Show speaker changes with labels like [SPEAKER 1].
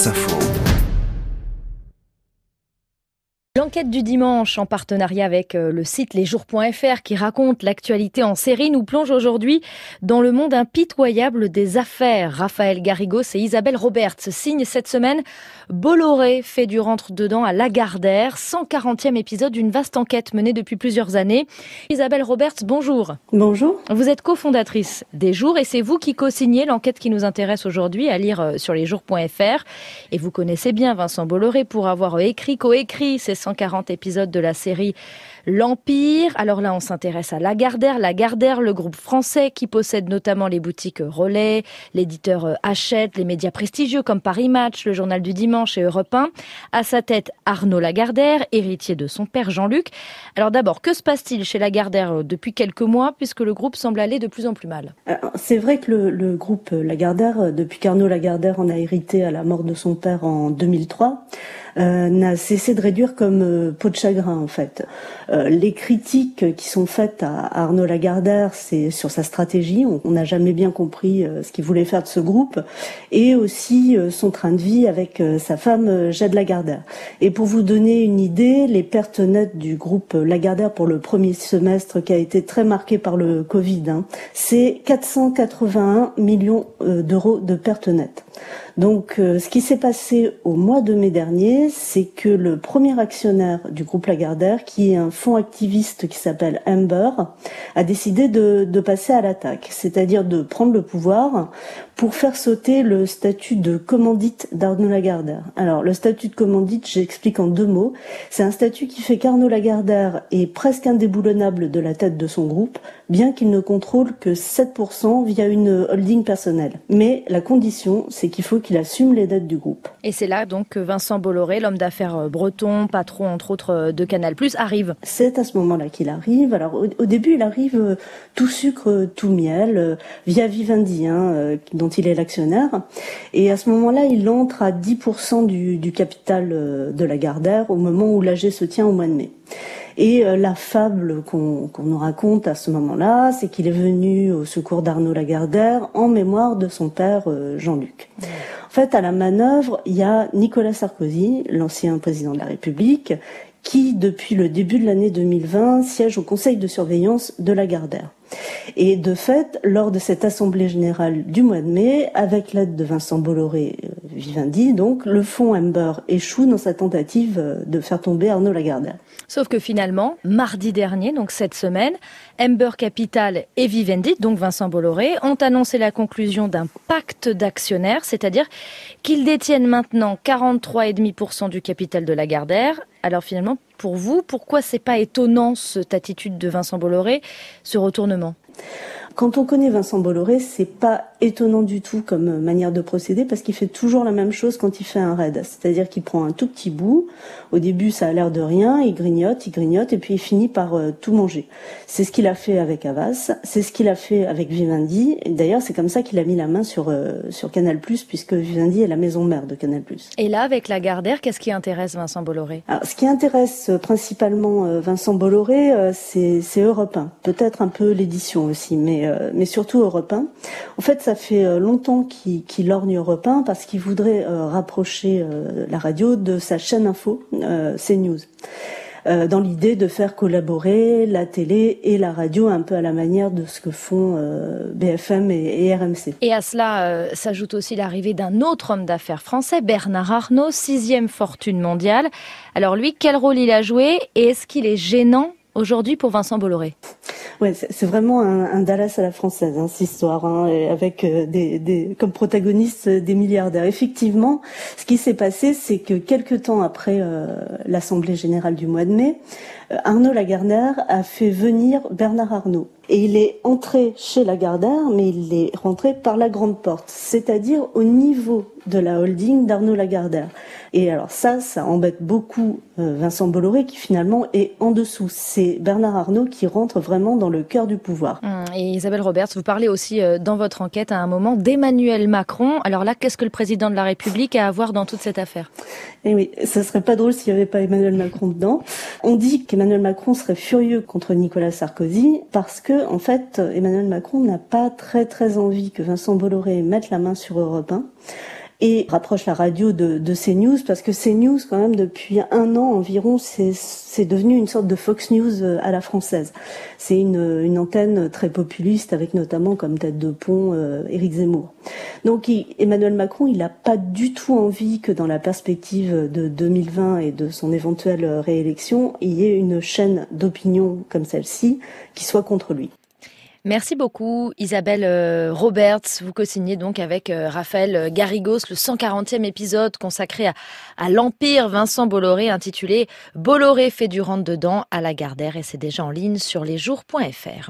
[SPEAKER 1] Wasserfall.
[SPEAKER 2] L'enquête du dimanche en partenariat avec euh, le site lesjours.fr qui raconte l'actualité en série nous plonge aujourd'hui dans le monde impitoyable des affaires. Raphaël Garrigos et Isabelle Roberts signent cette semaine Bolloré fait du rentre-dedans à Lagardère, 140e épisode d'une vaste enquête menée depuis plusieurs années. Isabelle Roberts, bonjour.
[SPEAKER 3] Bonjour.
[SPEAKER 2] Vous êtes cofondatrice des Jours et c'est vous qui co-signez l'enquête qui nous intéresse aujourd'hui à lire euh, sur lesjours.fr. Et vous connaissez bien Vincent Bolloré pour avoir écrit, co-écrit ces 140 épisodes de la série L'Empire. Alors là, on s'intéresse à Lagardère. Lagardère, le groupe français qui possède notamment les boutiques Relais, l'éditeur euh, Hachette, les médias prestigieux comme Paris Match, le Journal du Dimanche et Europe 1. À sa tête, Arnaud Lagardère, héritier de son père Jean-Luc. Alors d'abord, que se passe-t-il chez Lagardère euh, depuis quelques mois puisque le groupe semble aller de plus en plus mal?
[SPEAKER 3] C'est vrai que le, le, groupe Lagardère, euh, depuis qu'Arnaud Lagardère en a hérité à la mort de son père en 2003, euh, n'a cessé de réduire comme euh, peau de chagrin en fait. Euh, les critiques qui sont faites à, Arnaud Lagardère, c'est sur sa stratégie. On n'a jamais bien compris ce qu'il voulait faire de ce groupe, et aussi son train de vie avec sa femme Jade Lagardère. Et pour vous donner une idée, les pertes nettes du groupe Lagardère pour le premier semestre qui a été très marqué par le Covid, hein, c'est 481 millions d'euros de pertes nettes. Donc, euh, ce qui s'est passé au mois de mai dernier, c'est que le premier actionnaire du groupe Lagardère, qui est un fonds activiste qui s'appelle Amber, a décidé de, passer à l'attaque, c'est-à-dire de prendre le pouvoir pour faire sauter le statut de commandite d'Arnaud Lagardère. Alors, le statut de commandite, j'explique en deux mots. C'est un statut qui fait qu'Arnaud Lagardère est presque indéboulonnable de la tête de son groupe, bien qu'il ne contrôle que 7% via une holding personnelle. Mais la condition, c'est qu'il faut qu'il assume les dettes du groupe.
[SPEAKER 2] Et c'est là donc que Vincent Bolloré, l'homme d'affaires euh, breton, patron entre autres euh, de Canal+, arrive.
[SPEAKER 3] C'est à ce moment-là qu'il arrive. Alors au, début, il arrive euh, tout sucre, tout miel, via Vivendi, hein, dont il est l'actionnaire. Et à ce moment-là, il entre à 10% du, capital de la Gardère au moment où l'AG se tient au mois de mai. Et la fable qu'on nous raconte à ce moment-là, c'est qu'il est venu au secours d'Arnaud Lagardère en mémoire de son père Jean-Luc. En fait, à la manœuvre, il y a Nicolas Sarkozy, l'ancien président de la République, qui, depuis le début de l'année 2020, siège au conseil de surveillance de la Gardère. Et de fait, lors de cette assemblée générale du mois de mai, avec l'aide de Vincent Bolloré euh, Vivendi, donc, le fonds Amber échoue dans sa tentative euh, de faire tomber Arnaud Lagardère.
[SPEAKER 2] Sauf que finalement, mardi dernier, donc cette semaine, Amber Capital et Vivendi, donc Vincent Bolloré, ont annoncé la conclusion d'un pacte d'actionnaires, c'est-à-dire qu'ils détiennent maintenant 43,5% du capital de Lagardère. Alors finalement, pour vous, pourquoi c'est pas étonnant cette attitude de Vincent Bolloré, ce retournement?
[SPEAKER 3] Quand on connaît Vincent Bolloré, c'est pas étonnant du tout comme manière de procéder parce qu'il fait toujours la même chose quand il fait un raid. C'est-à-dire qu'il prend un tout petit bout. Au début, ça a l'air de rien. Il grignote, il grignote et puis il finit par euh, tout manger. C'est ce qu'il a fait avec Avas. C'est ce qu'il a fait avec Vivendi. D'ailleurs, c'est comme ça qu'il a mis la main sur, euh, sur Canal+, puisque Vivendi est la maison mère de Canal+.
[SPEAKER 2] Et là, avec la Gardère, qu'est-ce qui intéresse Vincent Bolloré?
[SPEAKER 3] Alors, Ce qui intéresse euh, principalement Vincent Bolloré, c'est Europe 1. Peut-être un peu l'édition aussi, mais, mais surtout Europe 1. En fait, ça fait euh, longtemps qu'il qu lorgne Europe 1 parce qu'il voudrait euh, rapprocher euh, la radio de sa chaîne info, CNews. Euh, dans l'idée de faire collaborer la télé et la radio un peu à la manière de ce que font BFM et, et, RMC.
[SPEAKER 2] Et à cela s'ajoute aussi l'arrivée d'un autre homme d'affaires français, Bernard Arnault, sixième fortune mondiale. Alors lui, quel rôle il a joué et est-ce qu'il est gênant aujourd'hui pour Vincent Bolloré?
[SPEAKER 3] Ouais, c'est vraiment un, Dallas à la française, hein, cette histoire, hein, avec euh, comme protagonistes euh, des milliardaires. Effectivement, ce qui s'est passé, c'est que quelques temps après euh, l'Assemblée générale du mois de mai, Arnaud Lagardère a fait venir Bernard Arnault. Et il est entré chez Lagardère, mais il est rentré par la grande porte, c'est-à-dire au niveau de la holding d'Arnaud Lagardère. Et alors ça, ça embête beaucoup euh, Vincent Bolloré qui finalement est en dessous. C'est Bernard Arnault qui rentre vraiment dans le cœur du pouvoir.
[SPEAKER 2] Hum, et Isabelle Roberts, vous parlez aussi euh, dans votre enquête à un moment d'Emmanuel Macron. Alors là, qu'est-ce que le président de la République a à voir dans toute cette affaire?
[SPEAKER 3] Eh oui, ça serait pas drôle s'il n'y avait pas Emmanuel Macron dedans. On dit qu'Emmanuel Macron serait furieux contre Nicolas Sarkozy parce que, en fait, Emmanuel Macron n'a pas très très envie que Vincent Bolloré mette la main sur Europe 1 et rapproche la radio de, de CNews parce que CNews, quand même, depuis un an environ, c'est devenu une sorte de Fox News euh, à la française. C'est une, antenne très populiste avec notamment comme tête de pont euh, Éric Zemmour. Donc Emmanuel Macron, il n'a pas du tout envie que dans la perspective de 2020 et de son éventuelle réélection, il y ait une chaîne d'opinion comme celle-ci qui soit contre lui.
[SPEAKER 2] Merci beaucoup Isabelle euh, Roberts. Vous co-signez donc avec euh, Raphaël Garrigos le 140e épisode consacré à, l'Empire Vincent Bolloré intitulé Bolloré fait du rentre dedans à la Gardère et c'est déjà en ligne sur lesjours.fr.